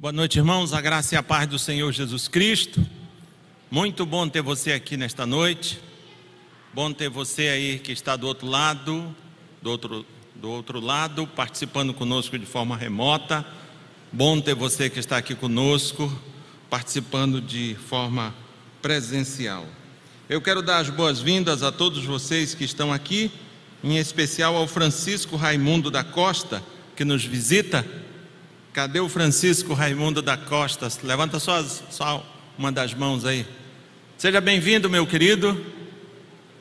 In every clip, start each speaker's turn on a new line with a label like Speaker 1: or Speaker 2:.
Speaker 1: Boa noite, irmãos. A graça e a paz do Senhor Jesus Cristo. Muito bom ter você aqui nesta noite. Bom ter você aí que está do outro lado, do outro, do outro lado, participando conosco de forma remota. Bom ter você que está aqui conosco, participando de forma presencial. Eu quero dar as boas-vindas a todos vocês que estão aqui, em especial ao Francisco Raimundo da Costa, que nos visita Cadê o Francisco Raimundo da Costa? Levanta só, só uma das mãos aí. Seja bem-vindo, meu querido.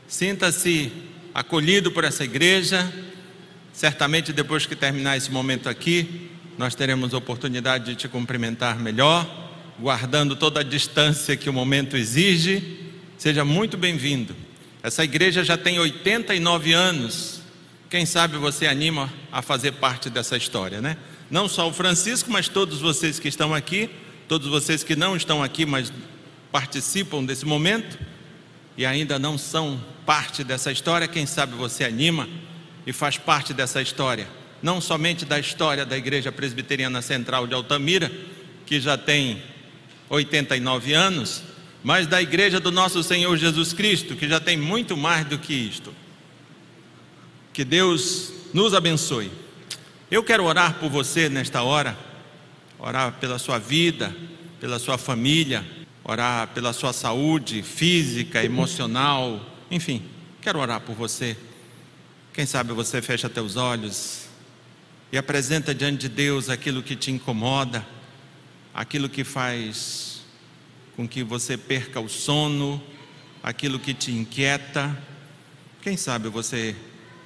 Speaker 1: Sinta-se acolhido por essa igreja. Certamente, depois que terminar esse momento aqui, nós teremos oportunidade de te cumprimentar melhor, guardando toda a distância que o momento exige. Seja muito bem-vindo. Essa igreja já tem 89 anos. Quem sabe você anima a fazer parte dessa história, né? Não só o Francisco, mas todos vocês que estão aqui, todos vocês que não estão aqui, mas participam desse momento e ainda não são parte dessa história, quem sabe você anima e faz parte dessa história, não somente da história da Igreja Presbiteriana Central de Altamira, que já tem 89 anos, mas da Igreja do Nosso Senhor Jesus Cristo, que já tem muito mais do que isto. Que Deus nos abençoe. Eu quero orar por você nesta hora, orar pela sua vida, pela sua família, orar pela sua saúde física, emocional, enfim, quero orar por você. Quem sabe você fecha teus olhos e apresenta diante de Deus aquilo que te incomoda, aquilo que faz com que você perca o sono, aquilo que te inquieta. Quem sabe você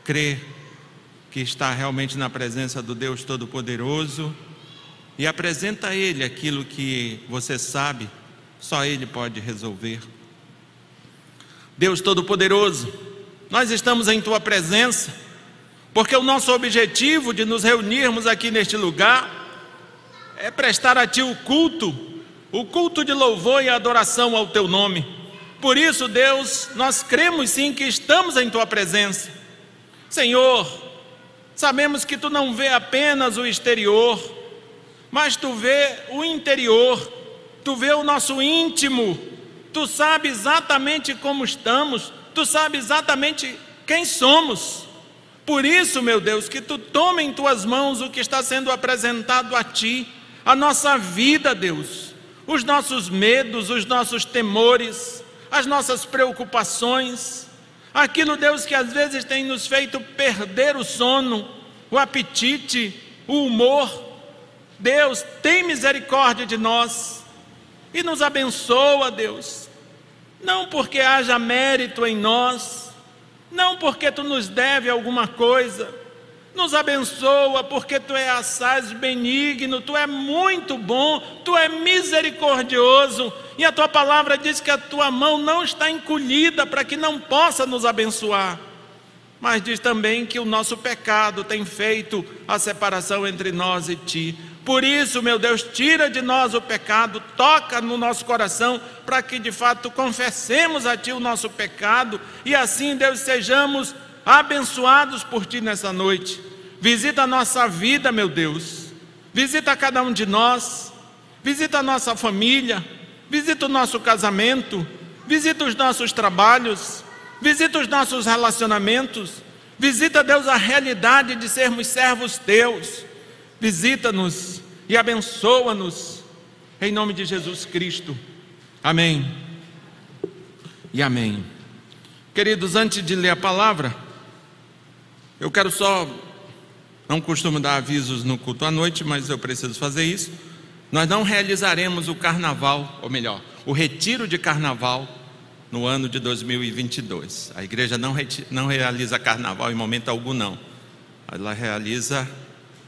Speaker 1: crê que está realmente na presença do Deus Todo-Poderoso e apresenta a Ele aquilo que você sabe, só Ele pode resolver. Deus Todo-Poderoso, nós estamos em Tua presença, porque o nosso objetivo de nos reunirmos aqui neste lugar é prestar a Ti o culto, o culto de louvor e adoração ao Teu nome. Por isso, Deus, nós cremos sim que estamos em Tua presença. Senhor, Sabemos que tu não vê apenas o exterior, mas tu vê o interior, tu vê o nosso íntimo, tu sabe exatamente como estamos, tu sabe exatamente quem somos. Por isso, meu Deus, que tu tome em tuas mãos o que está sendo apresentado a ti, a nossa vida, Deus, os nossos medos, os nossos temores, as nossas preocupações, Aquilo, Deus, que às vezes tem nos feito perder o sono, o apetite, o humor. Deus, tem misericórdia de nós e nos abençoa, Deus. Não porque haja mérito em nós, não porque tu nos deve alguma coisa, nos abençoa, porque tu és assaz benigno, tu é muito bom, tu é misericordioso, e a tua palavra diz que a tua mão não está encolhida para que não possa nos abençoar. Mas diz também que o nosso pecado tem feito a separação entre nós e ti. Por isso, meu Deus, tira de nós o pecado, toca no nosso coração, para que de fato confessemos a Ti o nosso pecado e assim, Deus, sejamos abençoados por Ti nessa noite. Visita a nossa vida, meu Deus. Visita cada um de nós. Visita a nossa família. Visita o nosso casamento. Visita os nossos trabalhos. Visita os nossos relacionamentos. Visita, Deus, a realidade de sermos servos teus. Visita-nos e abençoa-nos. Em nome de Jesus Cristo. Amém. E amém. Queridos, antes de ler a palavra, eu quero só, não costumo dar avisos no culto à noite, mas eu preciso fazer isso. Nós não realizaremos o carnaval, ou melhor, o retiro de carnaval no ano de 2022. A igreja não, não realiza carnaval em momento algum, não. Ela realiza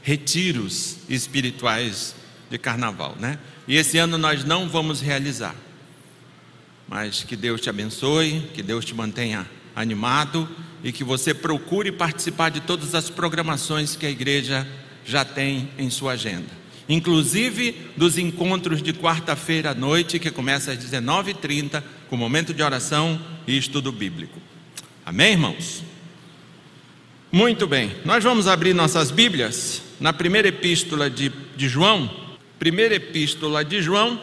Speaker 1: retiros espirituais de carnaval, né? E esse ano nós não vamos realizar. Mas que Deus te abençoe, que Deus te mantenha animado e que você procure participar de todas as programações que a igreja já tem em sua agenda, inclusive dos encontros de quarta-feira à noite, que começa às 19h30, com momento de oração e estudo bíblico. Amém, irmãos? Muito bem, nós vamos abrir nossas Bíblias na primeira epístola de, de João, primeira epístola de João,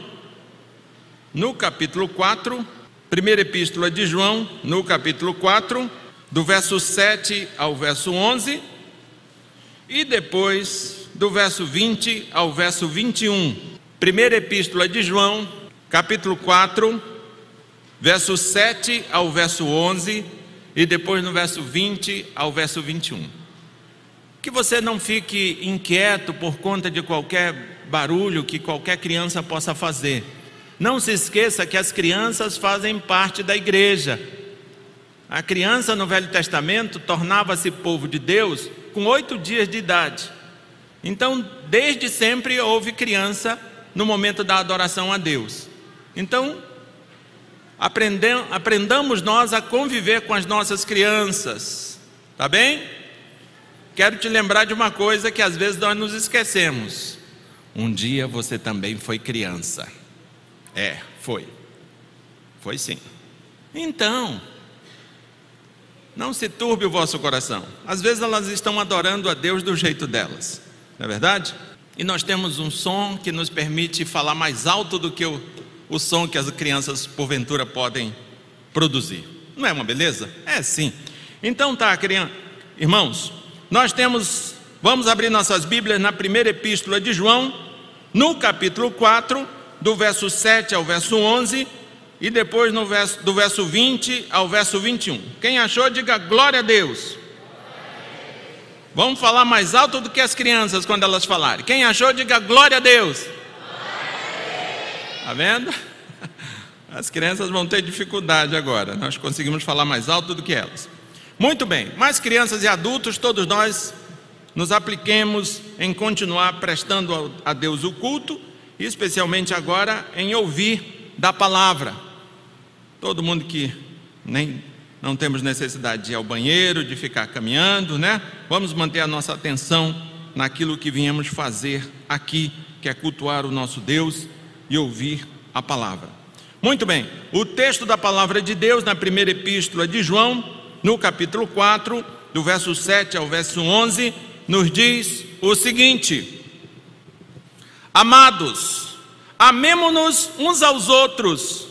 Speaker 1: no capítulo 4, primeira epístola de João, no capítulo 4, do verso 7 ao verso 11, e depois do verso 20 ao verso 21. Primeira epístola de João, capítulo 4, verso 7 ao verso 11, e depois no verso 20 ao verso 21. Que você não fique inquieto por conta de qualquer barulho que qualquer criança possa fazer. Não se esqueça que as crianças fazem parte da igreja. A criança no Velho Testamento tornava-se povo de Deus com oito dias de idade. Então, desde sempre houve criança no momento da adoração a Deus. Então, aprendamos nós a conviver com as nossas crianças, tá bem? Quero te lembrar de uma coisa que às vezes nós nos esquecemos. Um dia você também foi criança. É, foi. Foi sim. Então, não se turbe o vosso coração. Às vezes elas estão adorando a Deus do jeito delas, não é verdade? E nós temos um som que nos permite falar mais alto do que o, o som que as crianças porventura podem produzir. Não é uma beleza? É sim. Então tá, criança. Irmãos, nós temos, vamos abrir nossas Bíblias na primeira epístola de João, no capítulo 4, do verso 7 ao verso 11, e depois no verso, do verso 20 ao verso 21. Quem achou, diga glória a Deus. Vamos falar mais alto do que as crianças quando elas falarem. Quem achou, diga glória a Deus. Está vendo? As crianças vão ter dificuldade agora. Nós conseguimos falar mais alto do que elas. Muito bem, mais crianças e adultos, todos nós nos apliquemos em continuar prestando a Deus o culto, especialmente agora em ouvir da palavra. Todo mundo que nem não temos necessidade de ir ao banheiro, de ficar caminhando, né? Vamos manter a nossa atenção naquilo que viemos fazer aqui, que é cultuar o nosso Deus e ouvir a palavra. Muito bem, o texto da palavra de Deus na primeira epístola de João, no capítulo 4, do verso 7 ao verso 11, nos diz o seguinte: Amados, amemo-nos uns aos outros,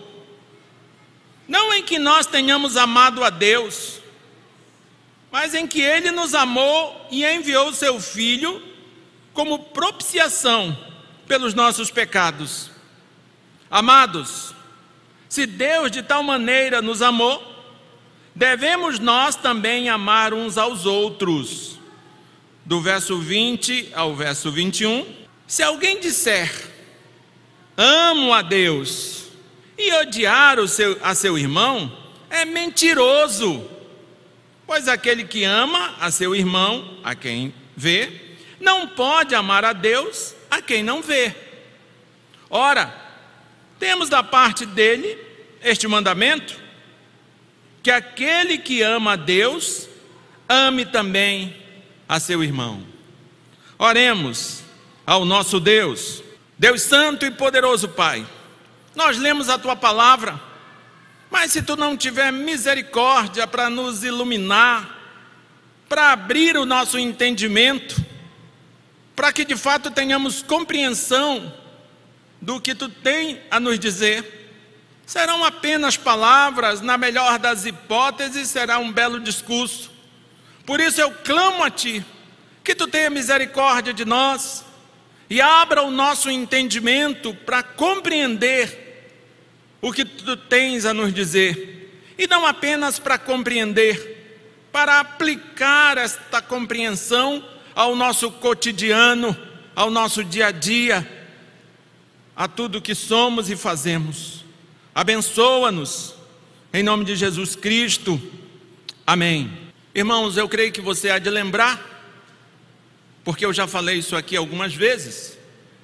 Speaker 1: Não em que nós tenhamos amado a Deus, mas em que Ele nos amou e enviou o seu Filho como propiciação pelos nossos pecados. Amados, se Deus de tal maneira nos amou, devemos nós também amar uns aos outros. Do verso 20 ao verso 21. Se alguém disser, amo a Deus, e odiar o seu, a seu irmão, é mentiroso. Pois aquele que ama a seu irmão, a quem vê, não pode amar a Deus a quem não vê. Ora, temos da parte dele este mandamento: que aquele que ama a Deus, ame também a seu irmão. Oremos ao nosso Deus, Deus Santo e Poderoso Pai. Nós lemos a tua palavra, mas se tu não tiver misericórdia para nos iluminar, para abrir o nosso entendimento, para que de fato tenhamos compreensão do que tu tem a nos dizer. Serão apenas palavras, na melhor das hipóteses, será um belo discurso. Por isso eu clamo a ti, que tu tenha misericórdia de nós e abra o nosso entendimento para compreender o que tu tens a nos dizer, e não apenas para compreender, para aplicar esta compreensão ao nosso cotidiano, ao nosso dia a dia, a tudo que somos e fazemos. Abençoa-nos, em nome de Jesus Cristo. Amém. Irmãos, eu creio que você há de lembrar porque eu já falei isso aqui algumas vezes,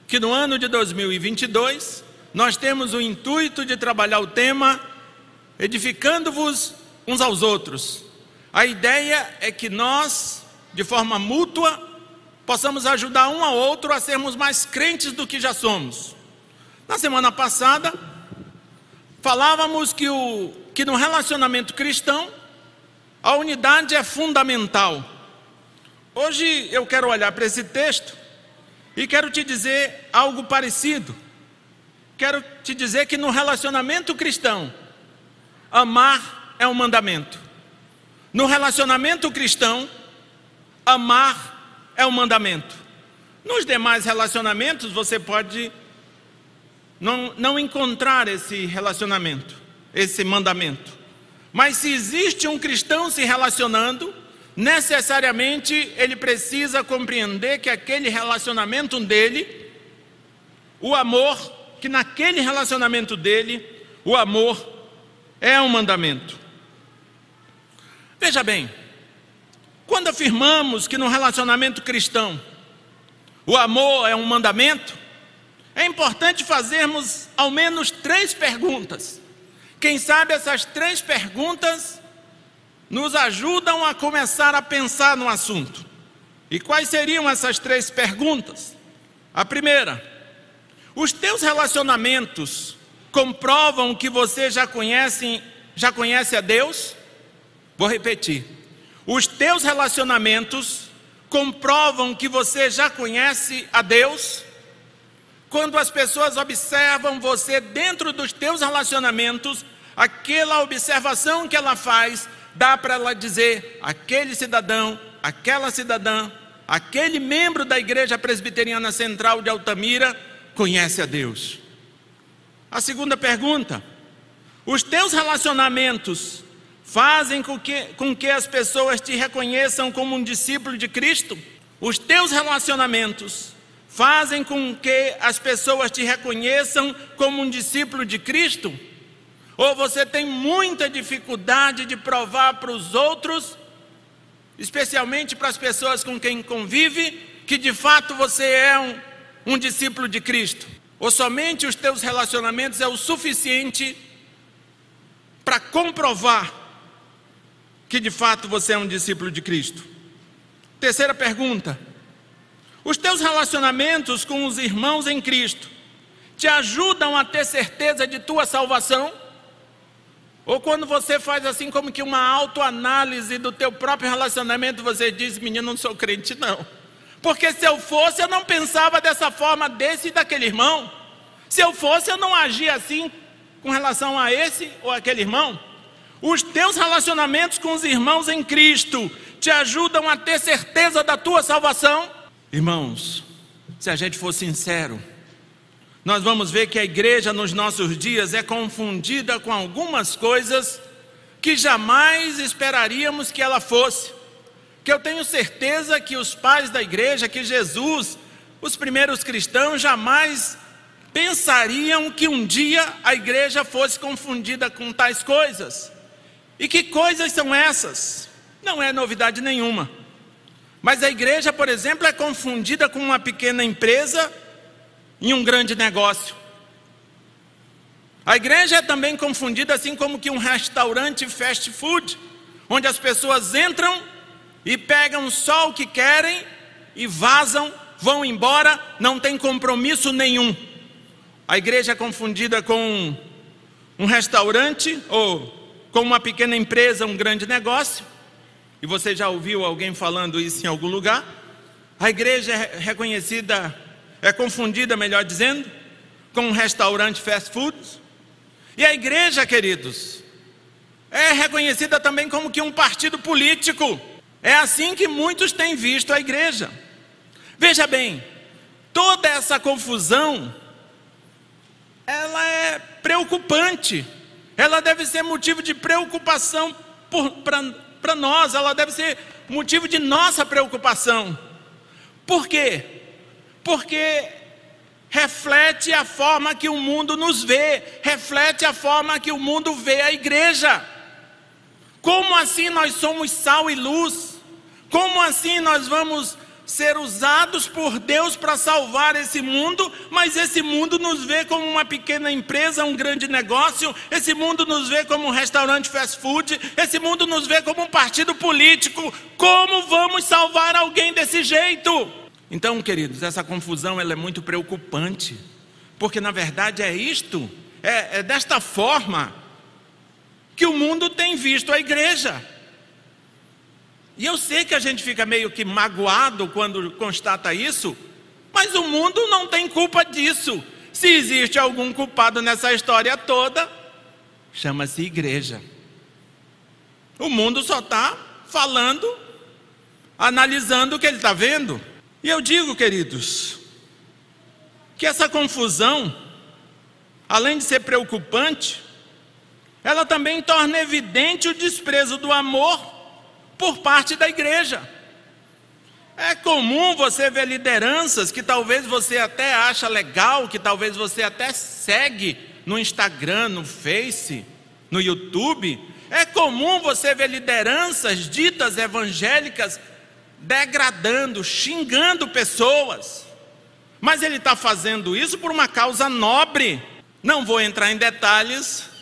Speaker 1: que no ano de 2022 nós temos o intuito de trabalhar o tema edificando-vos uns aos outros. A ideia é que nós, de forma mútua, possamos ajudar um ao outro a sermos mais crentes do que já somos. Na semana passada, falávamos que, o, que no relacionamento cristão, a unidade é fundamental. Hoje eu quero olhar para esse texto e quero te dizer algo parecido. Quero te dizer que no relacionamento cristão, amar é um mandamento. No relacionamento cristão, amar é um mandamento. Nos demais relacionamentos, você pode não, não encontrar esse relacionamento, esse mandamento. Mas se existe um cristão se relacionando, necessariamente ele precisa compreender que aquele relacionamento dele, o amor, que naquele relacionamento dele, o amor é um mandamento. Veja bem, quando afirmamos que no relacionamento cristão o amor é um mandamento, é importante fazermos ao menos três perguntas. Quem sabe essas três perguntas nos ajudam a começar a pensar no assunto. E quais seriam essas três perguntas? A primeira, os teus relacionamentos comprovam que você já conhece, já conhece a Deus? Vou repetir. Os teus relacionamentos comprovam que você já conhece a Deus? Quando as pessoas observam você dentro dos teus relacionamentos, aquela observação que ela faz, dá para ela dizer: aquele cidadão, aquela cidadã, aquele membro da Igreja Presbiteriana Central de Altamira conhece a Deus. A segunda pergunta: os teus relacionamentos fazem com que, com que as pessoas te reconheçam como um discípulo de Cristo? Os teus relacionamentos fazem com que as pessoas te reconheçam como um discípulo de Cristo? Ou você tem muita dificuldade de provar para os outros, especialmente para as pessoas com quem convive, que de fato você é um, um discípulo de Cristo? Ou somente os teus relacionamentos é o suficiente para comprovar que de fato você é um discípulo de Cristo? Terceira pergunta: os teus relacionamentos com os irmãos em Cristo te ajudam a ter certeza de tua salvação? Ou quando você faz assim como que uma autoanálise do teu próprio relacionamento, você diz, menino, não sou crente não. Porque se eu fosse, eu não pensava dessa forma desse e daquele irmão. Se eu fosse, eu não agia assim com relação a esse ou aquele irmão. Os teus relacionamentos com os irmãos em Cristo te ajudam a ter certeza da tua salvação? Irmãos, se a gente for sincero, nós vamos ver que a igreja nos nossos dias é confundida com algumas coisas que jamais esperaríamos que ela fosse. Que eu tenho certeza que os pais da igreja, que Jesus, os primeiros cristãos, jamais pensariam que um dia a igreja fosse confundida com tais coisas. E que coisas são essas? Não é novidade nenhuma. Mas a igreja, por exemplo, é confundida com uma pequena empresa em um grande negócio. A igreja é também confundida assim como que um restaurante fast food, onde as pessoas entram e pegam só o que querem e vazam, vão embora, não tem compromisso nenhum. A igreja é confundida com um restaurante ou com uma pequena empresa, um grande negócio e você já ouviu alguém falando isso em algum lugar? A igreja é reconhecida, é confundida, melhor dizendo, com um restaurante fast food. E a igreja, queridos, é reconhecida também como que um partido político. É assim que muitos têm visto a igreja. Veja bem, toda essa confusão, ela é preocupante. Ela deve ser motivo de preocupação para nós, ela deve ser motivo de nossa preocupação. Por quê? Porque reflete a forma que o mundo nos vê, reflete a forma que o mundo vê a igreja. Como assim nós somos sal e luz? Como assim nós vamos ser usados por Deus para salvar esse mundo, mas esse mundo nos vê como uma pequena empresa, um grande negócio, esse mundo nos vê como um restaurante fast food, esse mundo nos vê como um partido político. Como vamos salvar alguém desse jeito? Então, queridos, essa confusão ela é muito preocupante, porque na verdade é isto, é, é desta forma que o mundo tem visto a igreja. E eu sei que a gente fica meio que magoado quando constata isso, mas o mundo não tem culpa disso. Se existe algum culpado nessa história toda, chama-se igreja. O mundo só está falando, analisando o que ele está vendo. E eu digo, queridos, que essa confusão, além de ser preocupante, ela também torna evidente o desprezo do amor por parte da igreja. É comum você ver lideranças que talvez você até acha legal, que talvez você até segue no Instagram, no Face, no YouTube. É comum você ver lideranças ditas evangélicas degradando, xingando pessoas. Mas ele está fazendo isso por uma causa nobre. Não vou entrar em detalhes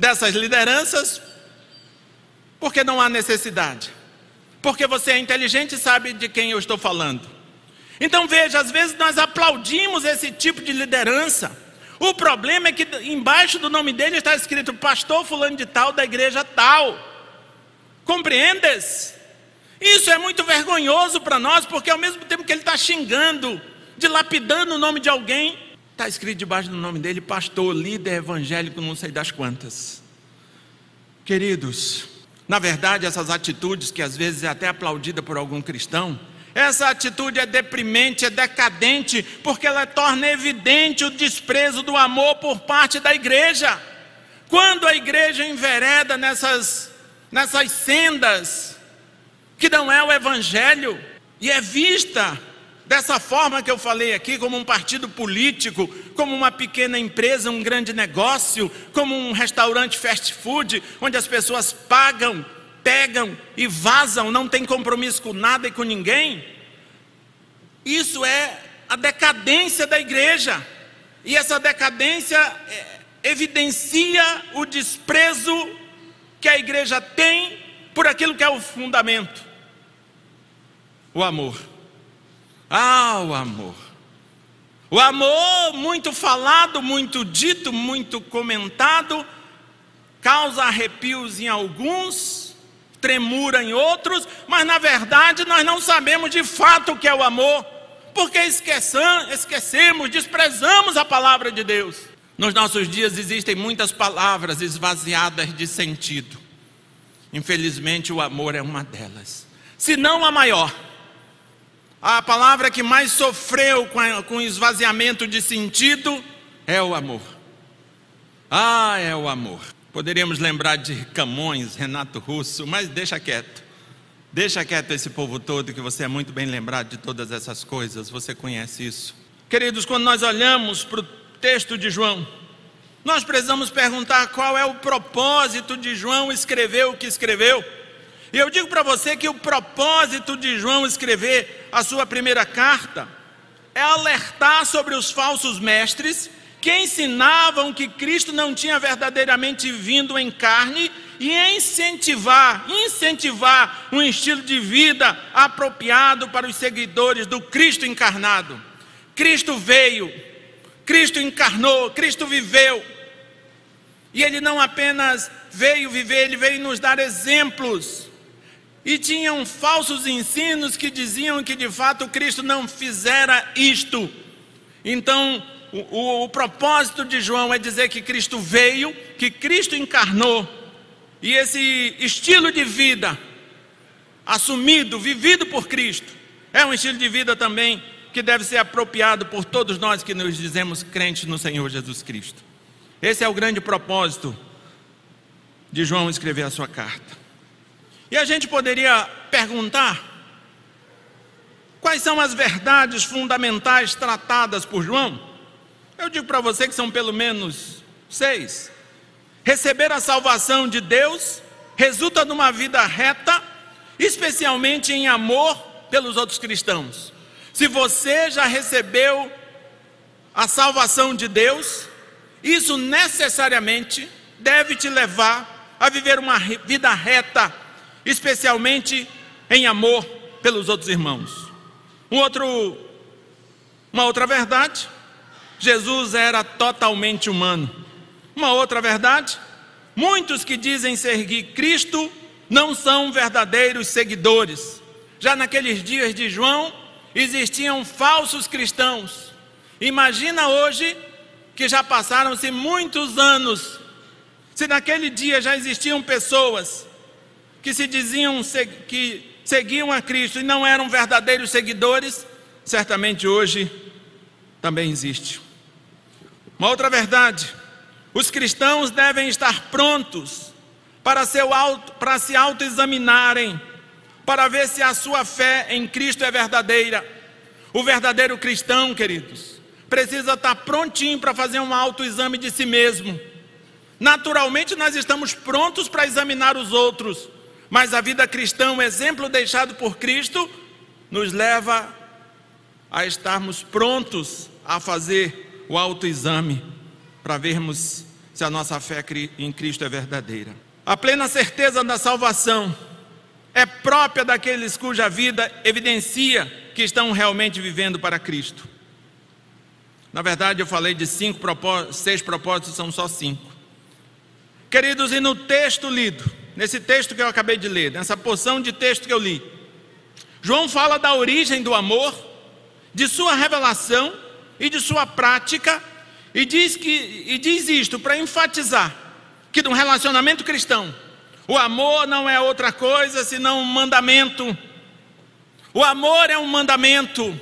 Speaker 1: dessas lideranças, porque não há necessidade. Porque você é inteligente e sabe de quem eu estou falando. Então veja, às vezes nós aplaudimos esse tipo de liderança. O problema é que embaixo do nome dele está escrito pastor fulano de tal da igreja tal. Compreendes? Isso é muito vergonhoso para nós, porque ao mesmo tempo que ele está xingando, dilapidando o nome de alguém, está escrito debaixo do nome dele pastor, líder evangélico, não sei das quantas. Queridos, na verdade, essas atitudes, que às vezes é até aplaudida por algum cristão, essa atitude é deprimente, é decadente, porque ela torna evidente o desprezo do amor por parte da igreja. Quando a igreja envereda nessas, nessas sendas, que não é o evangelho, e é vista dessa forma que eu falei aqui, como um partido político, como uma pequena empresa, um grande negócio, como um restaurante fast food, onde as pessoas pagam, pegam e vazam, não tem compromisso com nada e com ninguém. Isso é a decadência da igreja, e essa decadência é, evidencia o desprezo que a igreja tem por aquilo que é o fundamento: o amor. Ah, o amor. O amor, muito falado, muito dito, muito comentado, causa arrepios em alguns, tremura em outros, mas na verdade nós não sabemos de fato o que é o amor, porque esquecemos, desprezamos a palavra de Deus. Nos nossos dias existem muitas palavras esvaziadas de sentido. Infelizmente, o amor é uma delas, se não a maior. A palavra que mais sofreu com, esvaziamento de sentido é o amor. Ah, é o amor. Poderíamos lembrar de Camões, Renato Russo, mas deixa quieto. Deixa quieto esse povo todo, que você é muito bem lembrado de todas essas coisas, você conhece isso. Queridos, quando nós olhamos para o texto de João, nós precisamos perguntar qual é o propósito de João escrever o que escreveu. E eu digo para você que o propósito de João escrever a sua primeira carta é alertar sobre os falsos mestres que ensinavam que Cristo não tinha verdadeiramente vindo em carne e incentivar, incentivar um estilo de vida apropriado para os seguidores do Cristo encarnado. Cristo veio, Cristo encarnou, Cristo viveu. E ele não apenas veio viver, ele veio nos dar exemplos e tinham falsos ensinos que diziam que de fato Cristo não fizera isto. Então, o, o, o, propósito de João é dizer que Cristo veio, que Cristo encarnou, e esse estilo de vida assumido, vivido por Cristo, é um estilo de vida também que deve ser apropriado por todos nós que nos dizemos crentes no Senhor Jesus Cristo. Esse é o grande propósito de João escrever a sua carta. E a gente poderia perguntar: quais são as verdades fundamentais tratadas por João? Eu digo para você que são pelo menos seis. Receber a salvação de Deus resulta numa vida reta, especialmente em amor pelos outros cristãos. Se você já recebeu a salvação de Deus, isso necessariamente deve te levar a viver uma vida reta, especialmente em amor pelos outros irmãos. Um outro, uma outra verdade, Jesus era totalmente humano. Uma outra verdade, muitos que dizem seguir Cristo não são verdadeiros seguidores. Já naqueles dias de João, existiam falsos cristãos. Imagina hoje que já passaram-se muitos anos, se naquele dia já existiam pessoas que se diziam que seguiam a Cristo e não eram verdadeiros seguidores, certamente hoje também existe. Uma outra verdade: os cristãos devem estar prontos para, seu auto, para se autoexaminarem, para ver se a sua fé em Cristo é verdadeira. O verdadeiro cristão, queridos, precisa estar prontinho para fazer um autoexame de si mesmo. Naturalmente, nós estamos prontos para examinar os outros, mas a vida cristã, o exemplo deixado por Cristo, nos leva a estarmos prontos a fazer o autoexame para vermos se a nossa fé em Cristo é verdadeira. A plena certeza da salvação é própria daqueles cuja vida evidencia que estão realmente vivendo para Cristo. Na verdade, eu falei de cinco propósitos, seis propósitos, são só cinco. Queridos, e no texto lido, nesse texto que eu acabei de ler, nessa porção de texto que eu li, João fala da origem do amor, de sua revelação e de sua prática, e diz, que, e diz isto para enfatizar que no relacionamento cristão, o amor não é outra coisa senão um mandamento. O amor é um mandamento.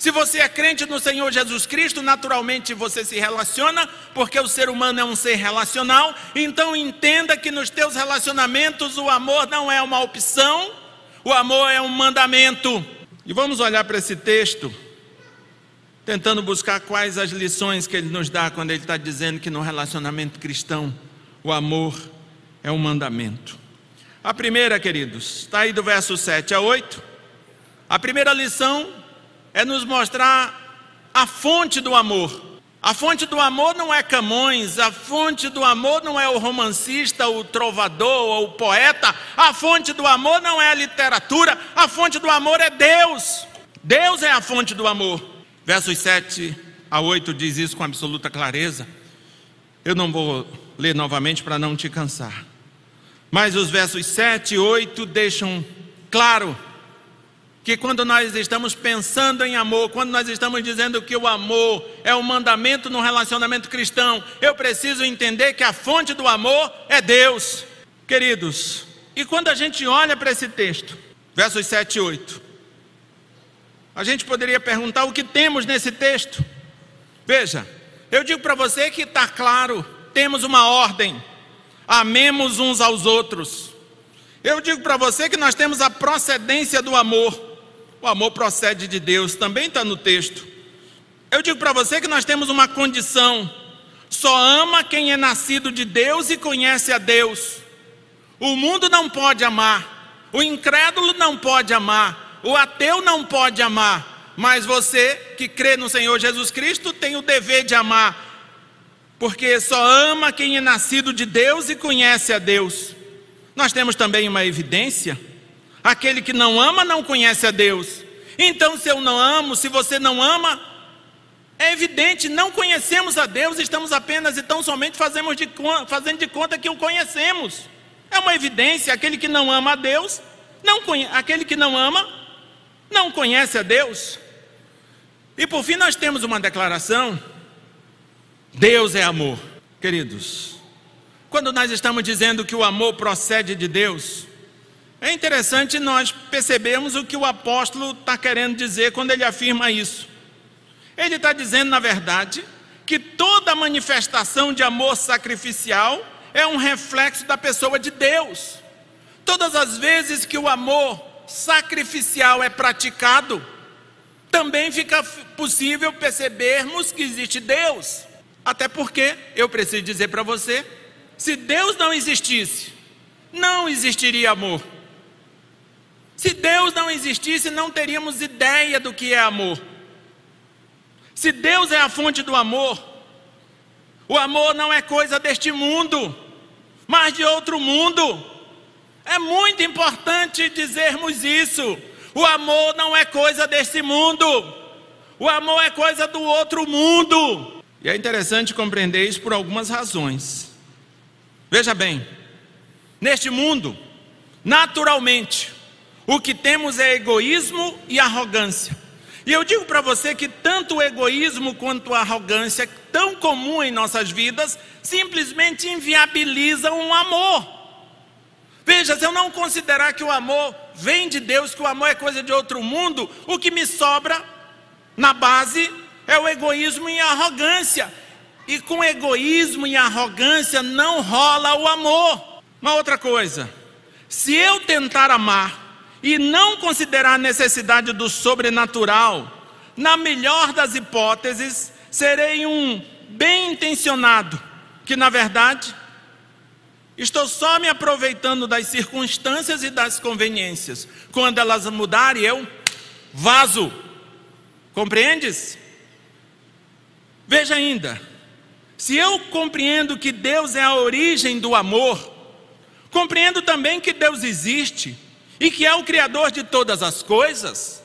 Speaker 1: Se você é crente no Senhor Jesus Cristo, naturalmente você se relaciona, porque o ser humano é um ser relacional. Então entenda que nos teus relacionamentos o amor não é uma opção, o amor é um mandamento. E vamos olhar para esse texto, tentando buscar quais as lições que ele nos dá quando ele está dizendo que no relacionamento cristão o amor é um mandamento. A primeira, queridos, está aí do verso 7 a 8. A primeira lição é nos mostrar a fonte do amor. A fonte do amor não é Camões, a fonte do amor não é o romancista, o trovador ou o poeta, a fonte do amor não é a literatura, a fonte do amor é Deus. Deus é a fonte do amor. Versos 7 a 8 diz isso com absoluta clareza. Eu não vou ler novamente para não te cansar. Mas os versos 7 e 8 deixam claro que quando nós estamos pensando em amor, quando nós estamos dizendo que o amor é um mandamento no relacionamento cristão, eu preciso entender que a fonte do amor é Deus. Queridos, e quando a gente olha para esse texto, versos 7 e 8, a gente poderia perguntar o que temos nesse texto. Veja, eu digo para você que está claro temos uma ordem: amemos uns aos outros. Eu digo para você que nós temos a procedência do amor. O amor procede de Deus, também está no texto. Eu digo para você que nós temos uma condição: só ama quem é nascido de Deus e conhece a Deus. O mundo não pode amar, o incrédulo não pode amar, o ateu não pode amar, mas você que crê no Senhor Jesus Cristo tem o dever de amar porque só ama quem é nascido de Deus e conhece a Deus. Nós temos também uma evidência: aquele que não ama não conhece a Deus. Então, se eu não amo, se você não ama, é evidente, não conhecemos a Deus, estamos apenas e tão somente fazemos de, fazendo de conta que o conhecemos. É uma evidência, aquele que não ama a Deus, não aquele que não ama, não conhece a Deus. E por fim, nós temos uma declaração Deus é amor. Queridos, quando nós estamos dizendo que o amor procede de Deus, é interessante nós percebermos o que o apóstolo está querendo dizer quando ele afirma isso. Ele está dizendo, na verdade, que toda manifestação de amor sacrificial é um reflexo da pessoa de Deus. Todas as vezes que o amor sacrificial é praticado, também fica possível percebermos que existe Deus. Até porque, eu preciso dizer para você, se Deus não existisse, não existiria amor. Se Deus não existisse, não teríamos ideia do que é amor. Se Deus é a fonte do amor, o amor não é coisa deste mundo, mas de outro mundo. É muito importante dizermos isso. O amor não é coisa desse mundo, o amor é coisa do outro mundo. E é interessante compreender isso por algumas razões. Veja bem, neste mundo, naturalmente, o que temos é egoísmo e arrogância. E eu digo para você que tanto o egoísmo quanto a arrogância, tão comum em nossas vidas, simplesmente inviabilizam o amor. Veja, se eu não considerar que o amor vem de Deus, que o amor é coisa de outro mundo, o que me sobra na base é o egoísmo e a arrogância. E com egoísmo e arrogância não rola o amor. Uma outra coisa, se eu tentar amar e não considerar a necessidade do sobrenatural, na melhor das hipóteses, serei um bem intencionado, que na verdade estou só me aproveitando das circunstâncias e das conveniências. Quando elas mudarem, eu vazo. Compreendes? Veja ainda, se eu compreendo que Deus é a origem do amor, compreendo também que Deus existe e que é o Criador de todas as coisas.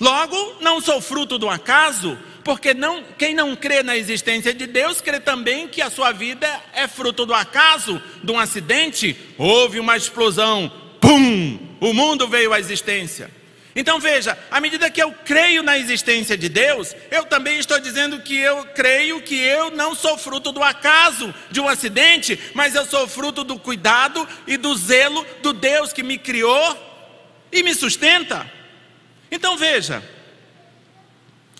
Speaker 1: Logo, não sou fruto do acaso, porque não, quem não crê na existência de Deus, crê também que a sua vida é fruto do acaso, de um acidente, houve uma explosão, pum, o mundo veio à existência. Então veja, à medida que eu creio na existência de Deus, eu também estou dizendo que eu creio que eu não sou fruto do acaso, de um acidente, mas eu sou fruto do cuidado e do zelo do Deus que me criou e me sustenta. Então veja,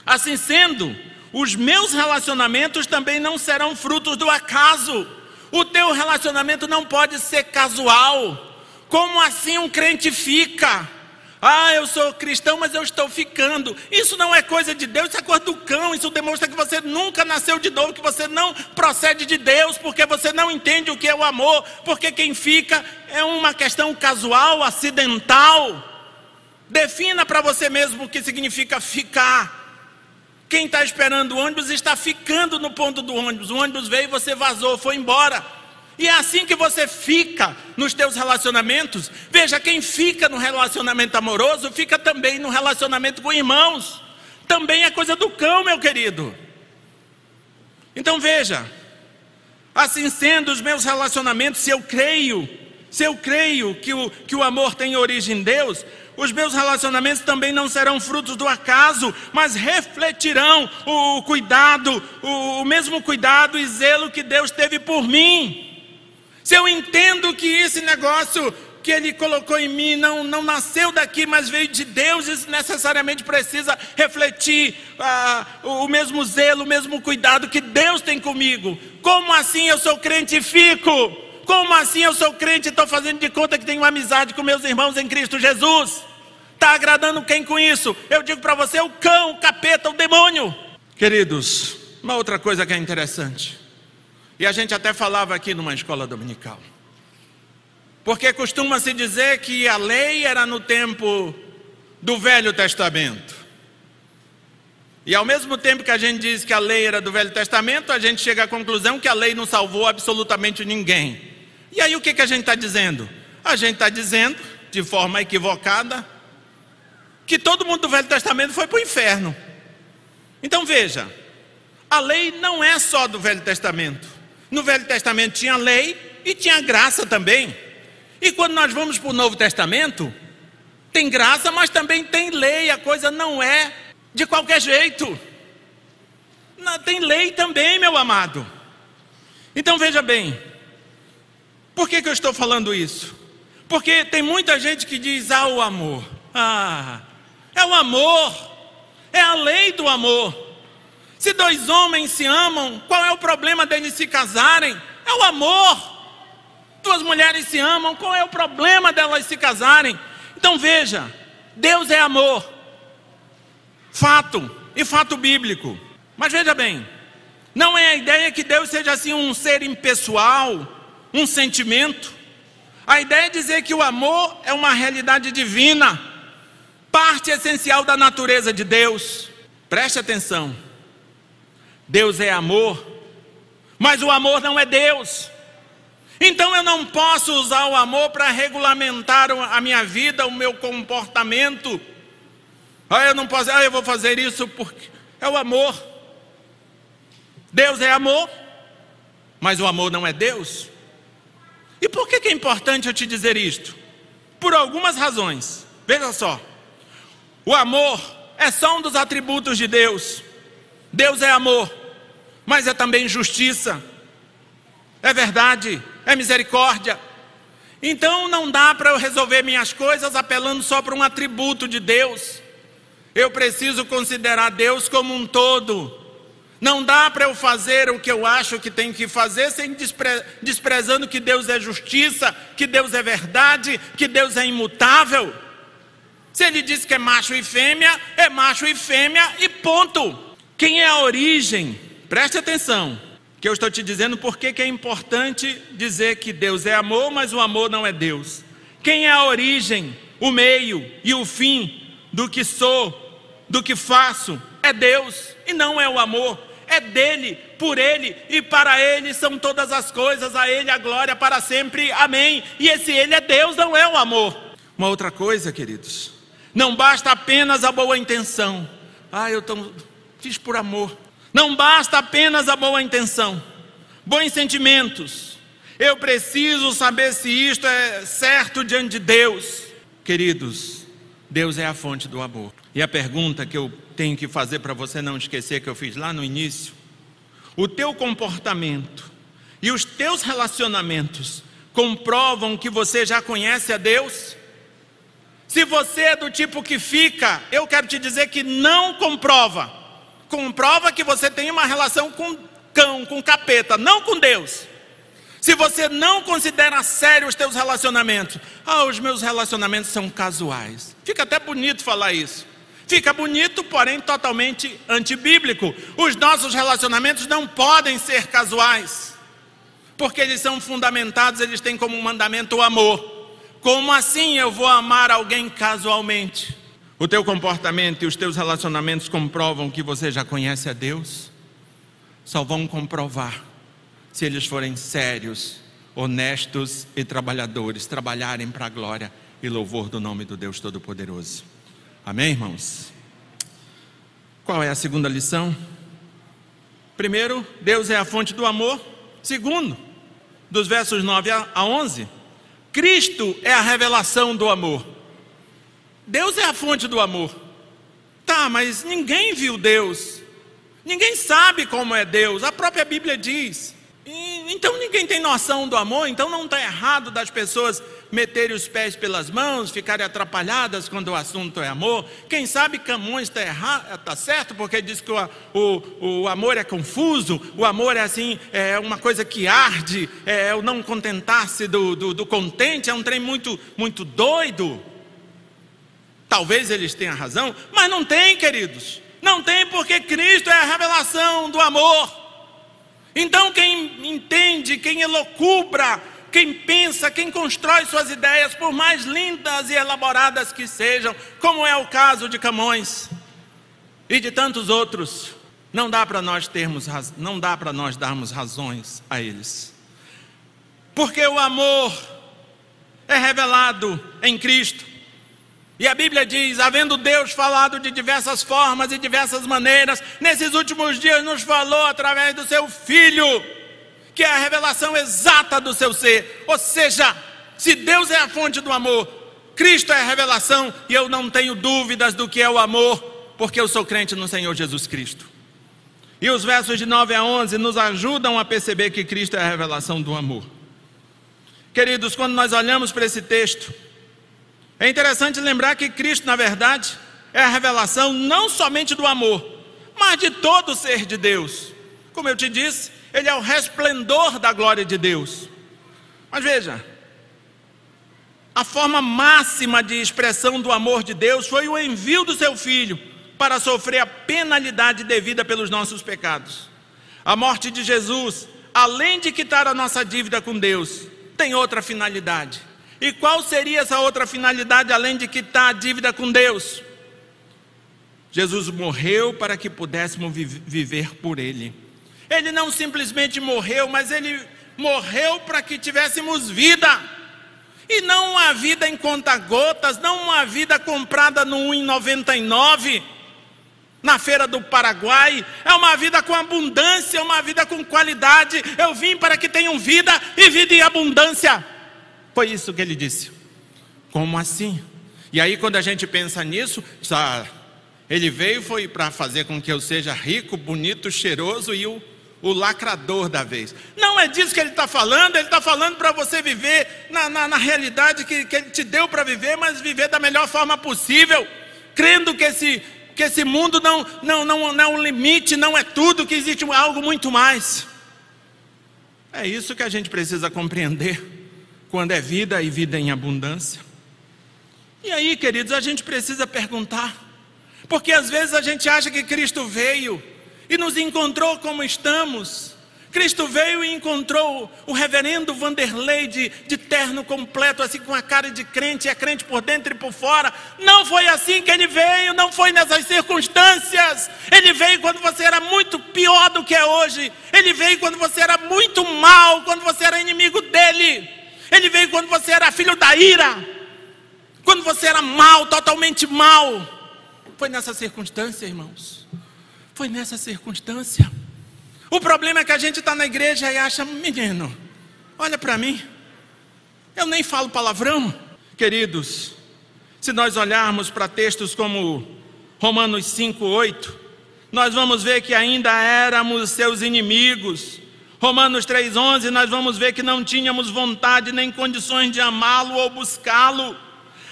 Speaker 1: assim sendo, os meus relacionamentos também não serão frutos do acaso. O teu relacionamento não pode ser casual. Como assim um crente fica? Ah, eu sou cristão, mas eu estou ficando. Isso não é coisa de Deus, isso é coisa do cão. Isso demonstra que você nunca nasceu de novo, que você não procede de Deus, porque você não entende o que é o amor, porque quem fica é uma questão casual, acidental. Defina para você mesmo o que significa ficar. Quem está esperando o ônibus está ficando no ponto do ônibus. O ônibus veio você vazou, foi embora. E é assim que você fica nos teus relacionamentos. Veja, quem fica no relacionamento amoroso, fica também no relacionamento com irmãos. Também é coisa do cão, meu querido. Então veja, assim sendo os meus relacionamentos, se eu creio, se eu creio que o, que o amor tem origem em Deus, os meus relacionamentos também não serão frutos do acaso, mas refletirão o cuidado, o, o mesmo cuidado e zelo que Deus teve por mim. Se eu entendo que esse negócio que Ele colocou em mim não, não nasceu daqui, mas veio de Deus, isso necessariamente precisa refletir ah, o mesmo zelo, o mesmo cuidado que Deus tem comigo. Como assim eu sou crente e fico? Como assim eu sou crente e estou fazendo de conta que tenho amizade com meus irmãos em Cristo Jesus? Está agradando quem com isso? Eu digo para você: o cão, o capeta, o demônio. Queridos, uma outra coisa que é interessante. E a gente até falava aqui numa escola dominical. Porque costuma-se dizer que a lei era no tempo do Velho Testamento. E ao mesmo tempo que a gente diz que a lei era do Velho Testamento, a gente chega à conclusão que a lei não salvou absolutamente ninguém. E aí o que, que a gente está dizendo? A gente está dizendo, de forma equivocada, que todo mundo do Velho Testamento foi para o inferno. Então veja, a lei não é só do Velho Testamento. No Velho Testamento tinha lei e tinha graça também. E quando nós vamos para o Novo Testamento, tem graça, mas também tem lei. A coisa não é de qualquer jeito. Tem lei também, meu amado. Então veja bem, por que, que eu estou falando isso? Porque tem muita gente que diz: ah, o amor. Ah, é o amor, é a lei do amor. Se dois homens se amam, qual é o problema deles se casarem? É o amor. Duas mulheres se amam, qual é o problema delas se casarem? Então veja, Deus é amor. Fato, e fato bíblico. Mas veja bem, não é a ideia que Deus seja assim um ser impessoal, um sentimento. A ideia é dizer que o amor é uma realidade divina, parte essencial da natureza de Deus. Preste atenção. Deus é amor, mas o amor não é Deus. Então eu não posso usar o amor para regulamentar a minha vida, o meu comportamento. Ah, eu não posso, ah, eu vou fazer isso porque é o amor. Deus é amor, mas o amor não é Deus. E por que, é importante eu te dizer isto? Por algumas razões. Veja só: o amor é só um dos atributos de Deus. Deus é amor, mas é também justiça, é verdade, é misericórdia. Então não dá para eu resolver minhas coisas apelando só para um atributo de Deus. Eu preciso considerar Deus como um todo. Não dá para eu fazer o que eu acho que tem que fazer sem despre... desprezando que Deus é justiça, que Deus é verdade, que Deus é imutável. Se ele diz que é macho e fêmea, é macho e fêmea e ponto. Quem é a origem? Preste atenção, que eu estou te dizendo porque que é importante dizer que Deus é amor, mas o amor não é Deus. Quem é a origem, o meio e o fim do que sou, do que faço? É Deus e não é o amor é dele, por ele e para ele são todas as coisas, a ele a glória para sempre. Amém. E esse ele é Deus, não é o amor. Uma outra coisa, queridos, não basta apenas a boa intenção. Ah, eu tô, fiz por amor. Não basta apenas a boa intenção, bons sentimentos. Eu preciso saber se isto é certo diante de Deus. Queridos, Deus é a fonte do amor. E a pergunta que eu tenho que fazer para você não esquecer que eu fiz lá no início: o teu comportamento e os teus relacionamentos comprovam que você já conhece a Deus? Se você é do tipo que fica, eu quero te dizer que não comprova. Comprova que você tem uma relação com cão, com capeta, não com Deus. Se você não considera sério os teus relacionamentos, ah, os meus relacionamentos são casuais. Fica até bonito falar isso. Fica bonito, porém totalmente antibíblico. Os nossos relacionamentos não podem ser casuais, porque eles são fundamentados, eles têm como mandamento o amor. Como assim eu vou amar alguém casualmente? O teu comportamento e os teus relacionamentos comprovam que você já conhece a Deus? Só vão comprovar se eles forem sérios, honestos e trabalhadores, trabalharem para a glória e louvor do nome do Deus Todo-Poderoso. Amém, irmãos? Qual é a segunda lição? Primeiro, Deus é a fonte do amor. Segundo, dos versos 9 a 11, Cristo é a revelação do amor. Deus é a fonte do amor. Tá, mas ninguém viu Deus. Ninguém sabe como é Deus. A própria Bíblia diz. Então ninguém tem noção do amor, então não está errado das pessoas meterem os pés pelas mãos, ficarem atrapalhadas quando o assunto é amor. Quem sabe Camões está errado, está certo, porque diz que o, o, o, amor é confuso, o amor é assim, é uma coisa que arde, é o não contentar-se do, do, do contente, é um trem muito, muito doido. Talvez eles tenham razão, mas não tem, queridos. Não tem, porque Cristo é a revelação do amor. Então, quem entende, quem elocubra quem pensa, quem constrói suas ideias, por mais lindas e elaboradas que sejam, como é o caso de Camões e de tantos outros, não dá para nós termos, não dá para nós darmos razões a eles. Porque o amor é revelado em Cristo. E a Bíblia diz: havendo Deus falado de diversas formas e diversas maneiras, nesses últimos dias nos falou através do seu Filho que é a revelação exata do seu ser. Ou seja, se Deus é a fonte do amor, Cristo é a revelação, e eu não tenho dúvidas do que é o amor, porque eu sou crente no Senhor Jesus Cristo. E os versos de 9 a 11 nos ajudam a perceber que Cristo é a revelação do amor. Queridos, quando nós olhamos para esse texto, é interessante lembrar que Cristo, na verdade, é a revelação não somente do amor, mas de todo o ser de Deus. Como eu te disse, ele é o resplendor da glória de Deus. Mas veja, a forma máxima de expressão do amor de Deus foi o envio do seu filho para sofrer a penalidade devida pelos nossos pecados. A morte de Jesus, além de quitar a nossa dívida com Deus, tem outra finalidade. E qual seria essa outra finalidade além de quitar a dívida com Deus? Jesus morreu para que pudéssemos viver por Ele. Ele não simplesmente morreu, mas Ele morreu para que tivéssemos vida. E não uma vida em conta-gotas, não uma vida comprada no 1,99 na feira do Paraguai. É uma vida com abundância, uma vida com qualidade. Eu vim para que tenham vida e vida em abundância. Foi isso que ele disse. Como assim? E aí, quando a gente pensa nisso, ele veio foi para fazer com que eu seja rico, bonito, cheiroso e o o lacrador da vez. Não é disso que ele está falando, ele está falando para você viver na, na, na, realidade que, que ele te deu para viver, mas viver da melhor forma possível, crendo que esse, que esse mundo não, não, não, não é um limite, não é tudo, que existe algo muito mais. É isso que a gente precisa compreender quando é vida e vida em abundância. E aí, queridos, a gente precisa perguntar, porque às vezes a gente acha que Cristo veio e nos encontrou como estamos. Cristo veio e encontrou o reverendo Vanderlei de, de terno completo, assim com a cara de crente, é crente por dentro e por fora. Não foi assim que ele veio, não foi nessas circunstâncias. Ele veio quando você era muito pior do que é hoje. Ele veio quando você era muito mal, quando você era inimigo dele. Ele veio quando você era filho da ira, quando você era mal, totalmente mal. Foi nessa circunstância, irmãos. Foi nessa circunstância. O problema é que a gente está na igreja e acha, menino, olha para mim, eu nem falo palavrão. Queridos, se nós olharmos para textos como Romanos 5, 8, nós vamos ver que ainda éramos seus inimigos. Romanos 3,11, nós vamos ver que não tínhamos vontade nem condições de amá-lo ou buscá-lo,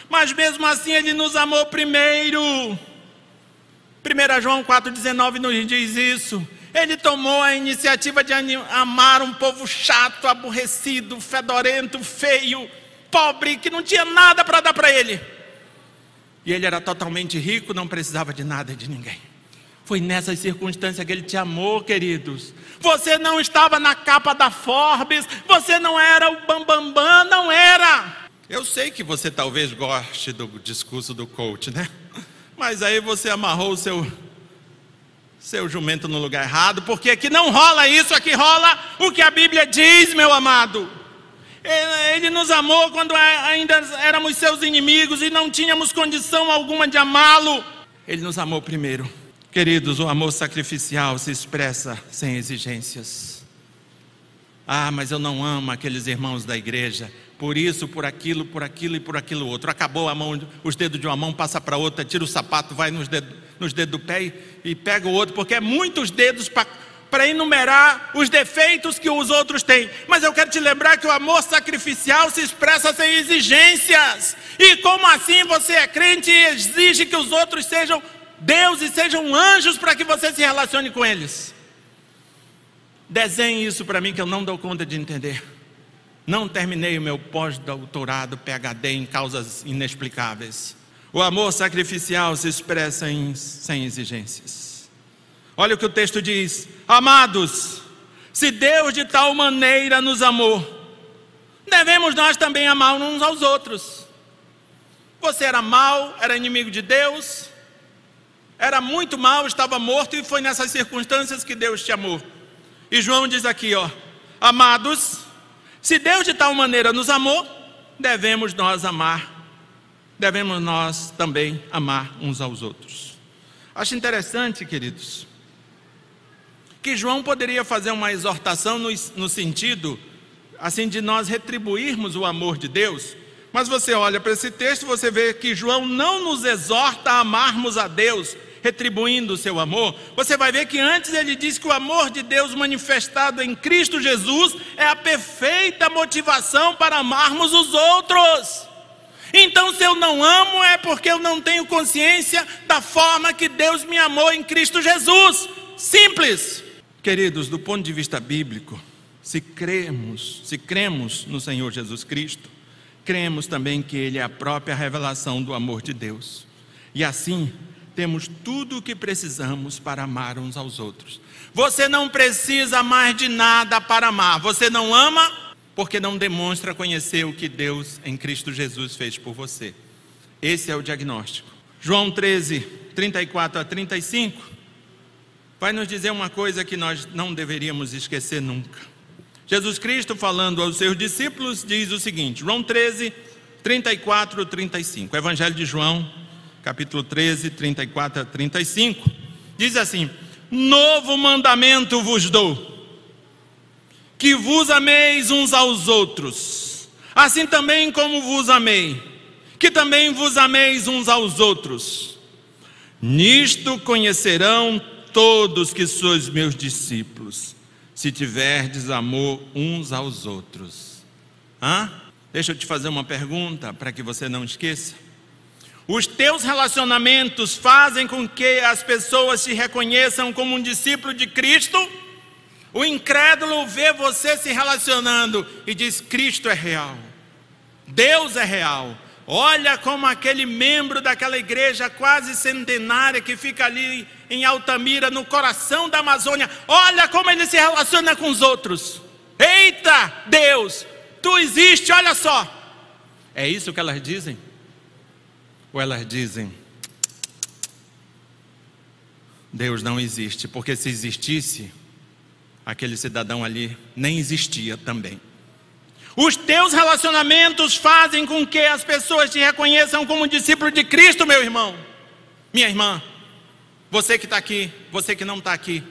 Speaker 1: mas mesmo assim ele nos amou primeiro. 1 João 4,19 nos diz isso. Ele tomou a iniciativa de amar um povo chato, aborrecido, fedorento, feio, pobre, que não tinha nada para dar para ele. E ele era totalmente rico, não precisava de nada de ninguém. Foi nessas circunstâncias que ele te amou, queridos. Você não estava na capa da Forbes, você não era o bambambam, bam, bam, não era. Eu sei que você talvez goste do discurso do coach, né? Mas aí você amarrou o seu seu jumento no lugar errado, porque aqui não rola isso, aqui rola o que a Bíblia diz, meu amado. Ele nos amou quando ainda éramos seus inimigos e não tínhamos condição alguma de amá-lo. Ele nos amou primeiro. Queridos, o amor sacrificial se expressa sem exigências. Ah, mas eu não amo aqueles irmãos da igreja por isso, por aquilo, por aquilo e por aquilo outro. Acabou a mão, os dedos de uma mão, passa para outra, tira o sapato, vai nos dedos, nos dedos do pé e, e pega o outro, porque é muitos dedos para enumerar os defeitos que os outros têm. Mas eu quero te lembrar que o amor sacrificial se expressa sem exigências. E como assim você é crente e exige que os outros sejam deuses, sejam anjos para que você se relacione com eles? Desenhe isso para mim que eu não dou conta de entender. Não terminei o meu pós-doutorado PhD em causas inexplicáveis. O amor sacrificial se expressa em, sem exigências. Olha o que o texto diz: Amados, se Deus de tal maneira nos amou, devemos nós também amar uns aos outros. Você era mau, era inimigo de Deus, era muito mal, estava morto e foi nessas circunstâncias que Deus te amou. E João diz aqui, ó: Amados, se Deus de tal maneira nos amou, devemos nós amar, devemos nós também amar uns aos outros. Acho interessante, queridos, que João poderia fazer uma exortação no, no sentido, assim, de nós retribuirmos o amor de Deus, mas você olha para esse texto, você vê que João não nos exorta a amarmos a Deus, retribuindo o seu amor, você vai ver que antes ele diz que o amor de Deus manifestado em Cristo Jesus é a perfeita motivação para amarmos os outros. Então, se eu não amo, é porque eu não tenho consciência da forma que Deus me amou em Cristo Jesus. Simples. Queridos, do ponto de vista bíblico, se cremos, se cremos no Senhor Jesus Cristo, cremos também que Ele é a própria revelação do amor de Deus. E assim, temos tudo o que precisamos para amar uns aos outros. Você não precisa mais de nada para amar. Você não ama, porque não demonstra conhecer o que Deus em Cristo Jesus fez por você. Esse é o diagnóstico. João 13, 34 a 35, vai nos dizer uma coisa que nós não deveríamos esquecer nunca. Jesus Cristo, falando aos seus discípulos, diz o seguinte: João 13, 34 a 35. Evangelho de João, capítulo 13, 34 a 35. Diz assim: Novo mandamento vos dou que vos ameis uns aos outros, assim também como vos amei, que também vos ameis uns aos outros. Nisto conhecerão todos que sois meus discípulos, se tiverdes amor uns aos outros. Hã? Deixa eu te fazer uma pergunta para que você não esqueça. Os teus relacionamentos fazem com que as pessoas te reconheçam como um discípulo de Cristo? O incrédulo vê você se relacionando e diz: Cristo é real, Deus é real. Olha como aquele membro daquela igreja quase centenária que fica ali em Altamira, no coração da Amazônia, olha como ele se relaciona com os outros. Eita, Deus, tu existe, olha só. É isso que elas dizem? Ou elas dizem: Deus não existe, porque se existisse, aquele cidadão ali nem existia também. Os teus relacionamentos fazem com que as pessoas te reconheçam como discípulo de Cristo, meu irmão, minha irmã. Você que está aqui, você que não está aqui.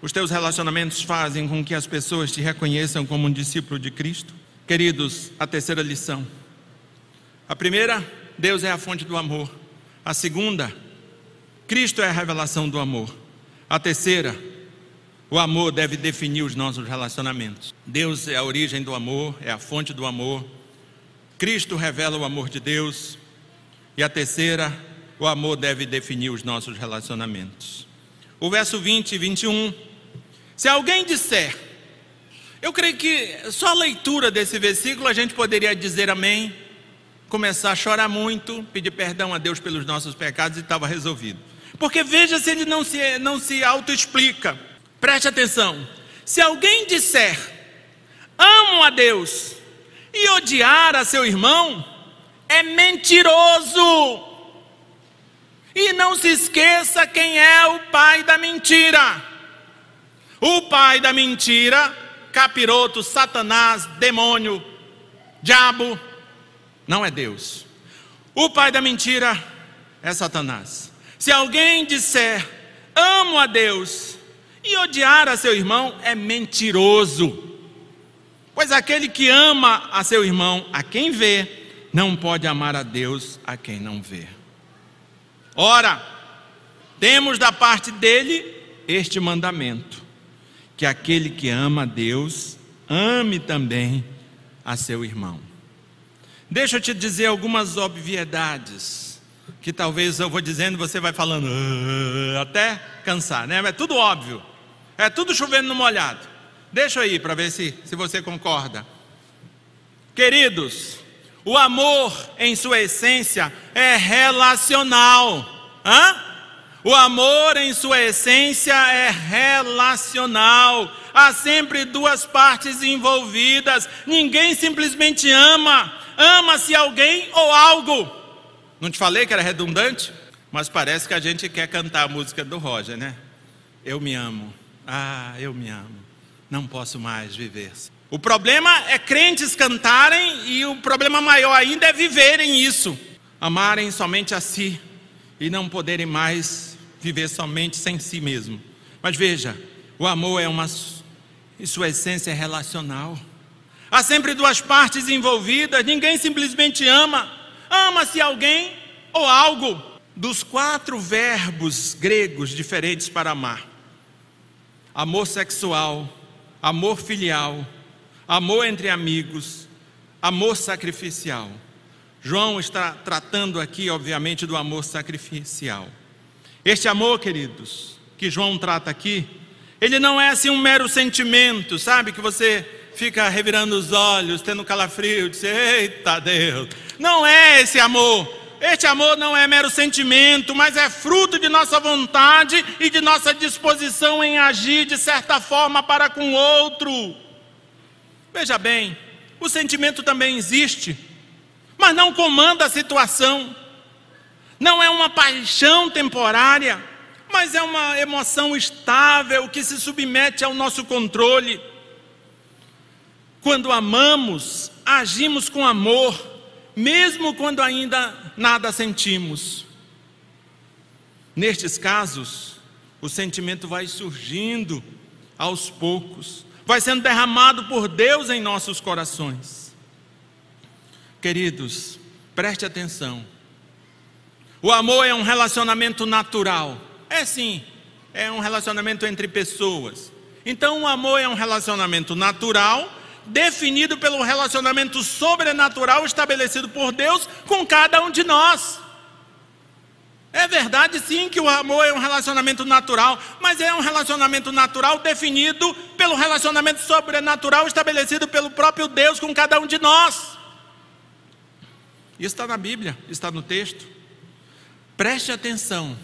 Speaker 1: Os teus relacionamentos fazem com que as pessoas te reconheçam como um discípulo de Cristo. Queridos, a terceira lição. A primeira, Deus é a fonte do amor. A segunda, Cristo é a revelação do amor. A terceira, o amor deve definir os nossos relacionamentos. Deus é a origem do amor, é a fonte do amor. Cristo revela o amor de Deus. E a terceira, o amor deve definir os nossos relacionamentos. O verso 20 e 21. Se alguém disser, eu creio que só a leitura desse versículo a gente poderia dizer amém, começar a chorar muito, pedir perdão a Deus pelos nossos pecados e estava resolvido. Porque veja se ele não se, não se auto-explica. Preste atenção. Se alguém disser, amo a Deus, e odiar a seu irmão, é mentiroso. E não se esqueça quem é o pai da mentira. O pai da mentira, capiroto, Satanás, demônio, diabo, não é Deus. O pai da mentira é Satanás. Se alguém disser, amo a Deus, e odiar a seu irmão é mentiroso. Pois aquele que ama a seu irmão, a quem vê, não pode amar a Deus a quem não vê. Ora, temos da parte dele este mandamento: que aquele que ama a Deus, ame também a seu irmão. Deixa eu te dizer algumas obviedades, que talvez eu vou dizendo, você vai falando uh, até cansar, né? É tudo óbvio. É tudo chovendo no molhado. Deixa aí para ver se, se você concorda. Queridos, o amor em sua essência é relacional. Hã? O amor em sua essência é relacional. Há sempre duas partes envolvidas. Ninguém simplesmente ama. Ama-se alguém ou algo. Não te falei que era redundante? Mas parece que a gente quer cantar a música do Roger, né? Eu me amo. Ah, eu me amo. Não posso mais viver. O problema é crentes cantarem e o problema maior ainda é viverem isso. Amarem somente a si e não poderem mais viver somente sem si mesmo. Mas veja, o amor é uma em sua essência é relacional. Há sempre duas partes envolvidas, ninguém simplesmente ama. Ama-se alguém ou algo. Dos quatro verbos gregos diferentes para amar, amor sexual, amor filial, amor entre amigos, amor sacrificial. João está tratando aqui, obviamente, do amor sacrificial. Este amor, queridos, que João trata aqui, ele não é assim um mero sentimento, sabe? Que você fica revirando os olhos, tendo calafrio, diz: Eita Deus! Não é esse amor. Este amor não é mero sentimento, mas é fruto de nossa vontade e de nossa disposição em agir de certa forma para com o outro. Veja bem, o sentimento também existe, mas não comanda a situação. Não é uma paixão temporária, mas é uma emoção estável que se submete ao nosso controle. Quando amamos, agimos com amor, mesmo quando ainda nada sentimos. Nestes casos, o sentimento vai surgindo aos poucos, vai sendo derramado por Deus em nossos corações. Queridos, preste atenção. O amor é um relacionamento natural. É sim, é um relacionamento entre pessoas. Então, o amor é um relacionamento natural, definido pelo relacionamento sobrenatural estabelecido por Deus com cada um de nós. É verdade, sim, que o amor é um relacionamento natural, mas é um relacionamento natural definido pelo relacionamento sobrenatural estabelecido pelo próprio Deus com cada um de nós. Isso está na Bíblia, está no texto. Preste atenção,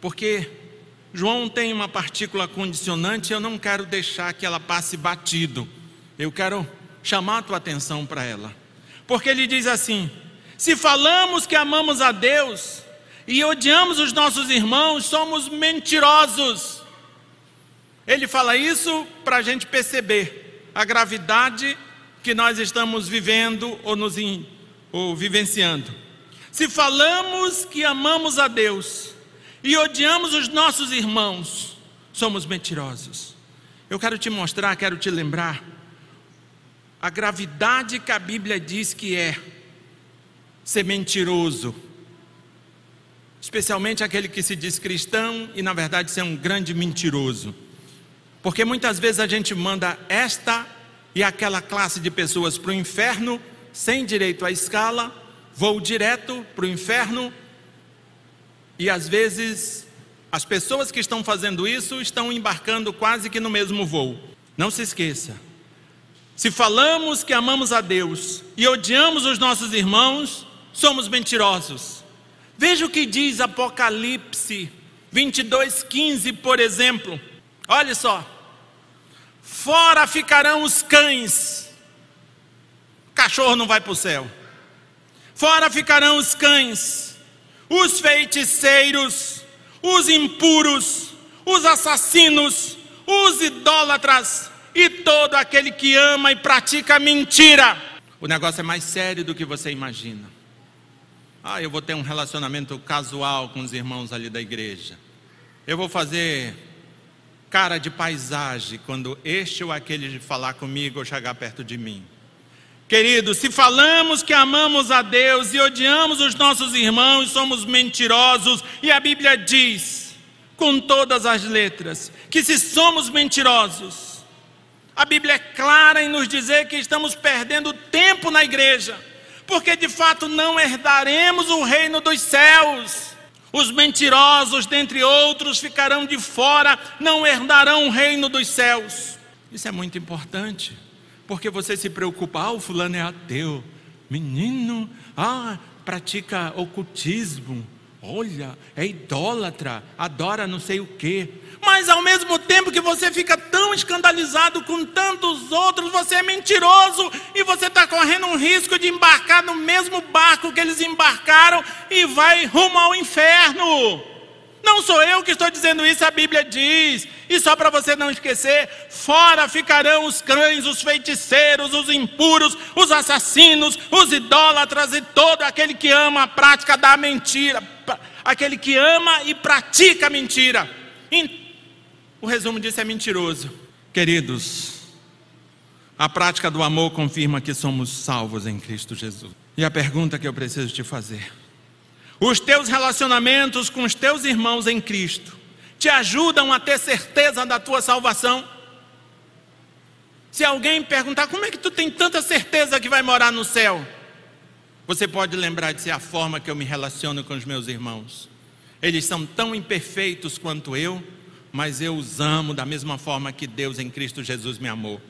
Speaker 1: porque João tem uma partícula condicionante, eu não quero deixar que ela passe batido. Eu quero chamar a tua atenção para ela. Porque ele diz assim: se falamos que amamos a Deus, e odiamos os nossos irmãos, somos mentirosos. Ele fala isso para a gente perceber a gravidade que nós estamos vivendo ou, nos in, ou vivenciando. Se falamos que amamos a Deus e odiamos os nossos irmãos, somos mentirosos. Eu quero te mostrar, quero te lembrar a gravidade que a Bíblia diz que é ser mentiroso especialmente aquele que se diz cristão e na verdade é um grande mentiroso. Porque muitas vezes a gente manda esta e aquela classe de pessoas para o inferno sem direito à escala, voo direto para o inferno, e às vezes as pessoas que estão fazendo isso estão embarcando quase que no mesmo voo. Não se esqueça. Se falamos que amamos a Deus e odiamos os nossos irmãos, somos mentirosos. Veja o que diz Apocalipse 22, 15, por exemplo. Olha só. Fora ficarão os cães. Cachorro não vai para o céu. Fora ficarão os cães, os feiticeiros, os impuros, os assassinos, os idólatras e todo aquele que ama e pratica mentira. O negócio é mais sério do que você imagina. Ah, eu vou ter um relacionamento casual com os irmãos ali da igreja. Eu vou fazer cara de paisagem quando este ou aquele falar comigo ou chegar perto de mim. Queridos, se falamos que amamos a Deus e odiamos os nossos irmãos, somos mentirosos, e a Bíblia diz, com todas as letras, que se somos mentirosos, a Bíblia é clara em nos dizer que estamos perdendo tempo na igreja porque de fato não herdaremos o reino dos céus. Os mentirosos, dentre outros, ficarão de fora, não herdarão o reino dos céus. Isso é muito importante, porque você se preocupa, ah, o fulano é ateu, menino, ah, pratica ocultismo, olha, é idólatra, adora não sei o quê. Mas ao mesmo tempo que você fica tão escandalizado com tantos outros, você é mentiroso e você está correndo um risco de embarcar no mesmo barco que eles embarcaram e vai rumo ao inferno. Não sou eu que estou dizendo isso, a Bíblia diz. E só para você não esquecer: fora ficarão os cães, os feiticeiros, os impuros, os assassinos, os idólatras e todo aquele que ama a prática da mentira, aquele que ama e pratica a mentira. O resumo disso é mentiroso. Queridos, a prática do amor confirma que somos salvos em Cristo Jesus. E a pergunta que eu preciso te fazer: os teus relacionamentos com os teus irmãos em Cristo te ajudam a ter certeza da tua salvação? Se alguém perguntar como é que tu tem tanta certeza que vai morar no céu, você pode lembrar de ser a forma que eu me relaciono com os meus irmãos. Eles são tão imperfeitos quanto eu, mas eu os amo da mesma forma que Deus em Cristo Jesus me amou.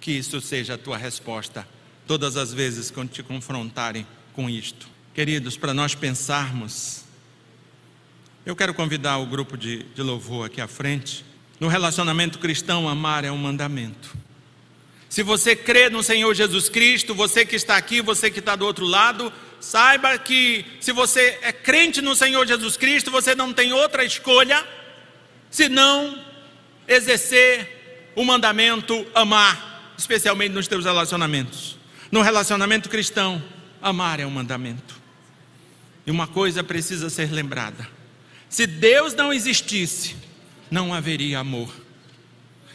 Speaker 1: Que isso seja a tua resposta todas as vezes quando te confrontarem com isto. Queridos, para nós pensarmos, eu quero convidar o grupo de, de louvor aqui à frente. No relacionamento cristão, amar é um mandamento. Se você crê no Senhor Jesus Cristo, você que está aqui, você que está do outro lado, saiba que se você é crente no Senhor Jesus Cristo, você não tem outra escolha senão exercer o mandamento amar, especialmente nos teus relacionamentos. No relacionamento cristão, amar é um mandamento. E uma coisa precisa ser lembrada: se Deus não existisse, não haveria amor.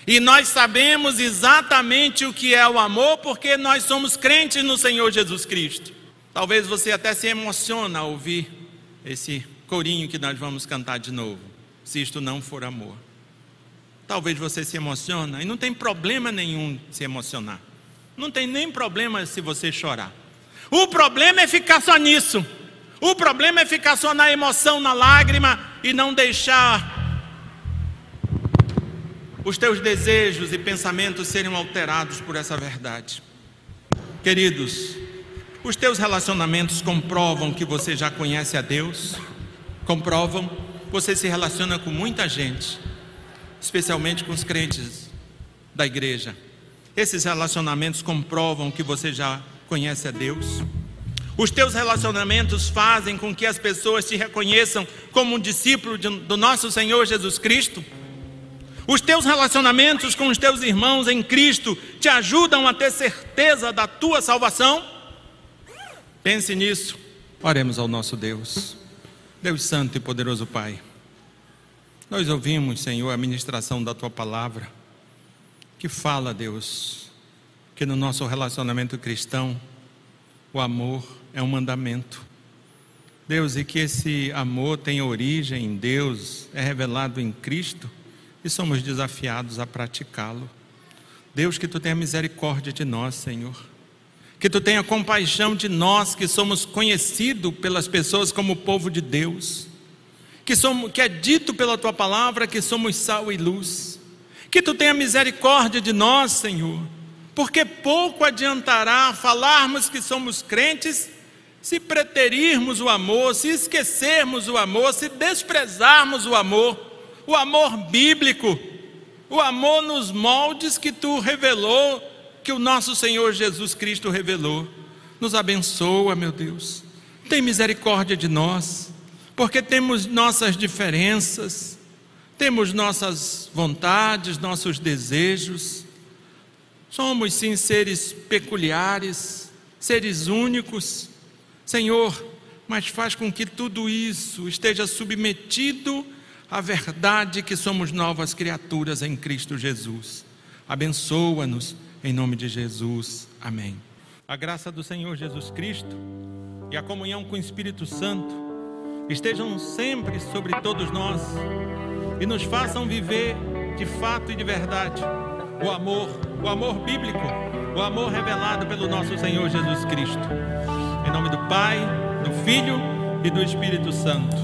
Speaker 1: E nós sabemos exatamente o que é o amor, porque nós somos crentes no Senhor Jesus Cristo. Talvez você até se emocione ao ouvir esse corinho que nós vamos cantar de novo, se isto não for amor. Talvez você se emocione, e não tem problema nenhum se emocionar. Não tem nem problema se você chorar. O problema é ficar só nisso. O problema é ficar só na emoção, na lágrima e não deixar os teus desejos e pensamentos serem alterados por essa verdade. Queridos, os teus relacionamentos comprovam que você já conhece a Deus, comprovam, você se relaciona com muita gente, especialmente com os crentes da igreja. Esses relacionamentos comprovam que você já conhece a Deus. Os teus relacionamentos fazem com que as pessoas te reconheçam como um discípulo de, do nosso Senhor Jesus Cristo. Os teus relacionamentos com os teus irmãos em Cristo te ajudam a ter certeza da tua salvação? Pense nisso. Oremos ao nosso Deus. Deus Santo e poderoso Pai. Nós ouvimos, Senhor, a ministração da tua palavra, que fala, Deus, que no nosso relacionamento cristão, o amor é um mandamento. Deus, e que esse amor tem origem em Deus, é revelado em Cristo e somos desafiados a praticá-lo. Deus, que tu tenha misericórdia de nós, Senhor. Que tu tenha compaixão de nós que somos conhecidos pelas pessoas como povo de Deus. Que, somos, que é dito pela tua palavra que somos sal e luz. Que tu tenha misericórdia de nós, Senhor. Porque pouco adiantará falarmos que somos crentes se preterirmos o amor, se esquecermos o amor, se desprezarmos o amor, o amor bíblico, o amor nos moldes que tu revelou, que o nosso Senhor Jesus Cristo revelou. Nos abençoa, meu Deus. Tem misericórdia de nós, porque temos nossas diferenças, temos nossas vontades, nossos desejos. Somos sim seres peculiares, seres únicos Senhor, mas faz com que tudo isso esteja submetido à verdade que somos novas criaturas em Cristo Jesus. Abençoa-nos em nome de Jesus. Amém. A graça do Senhor Jesus Cristo e a comunhão com o Espírito Santo estejam sempre sobre todos nós e nos façam viver de fato e de verdade o amor, o amor bíblico, o amor revelado pelo nosso Senhor Jesus Cristo. Em nome do Pai, do Filho e do Espírito Santo.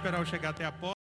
Speaker 1: Esperar eu chegar até a porta.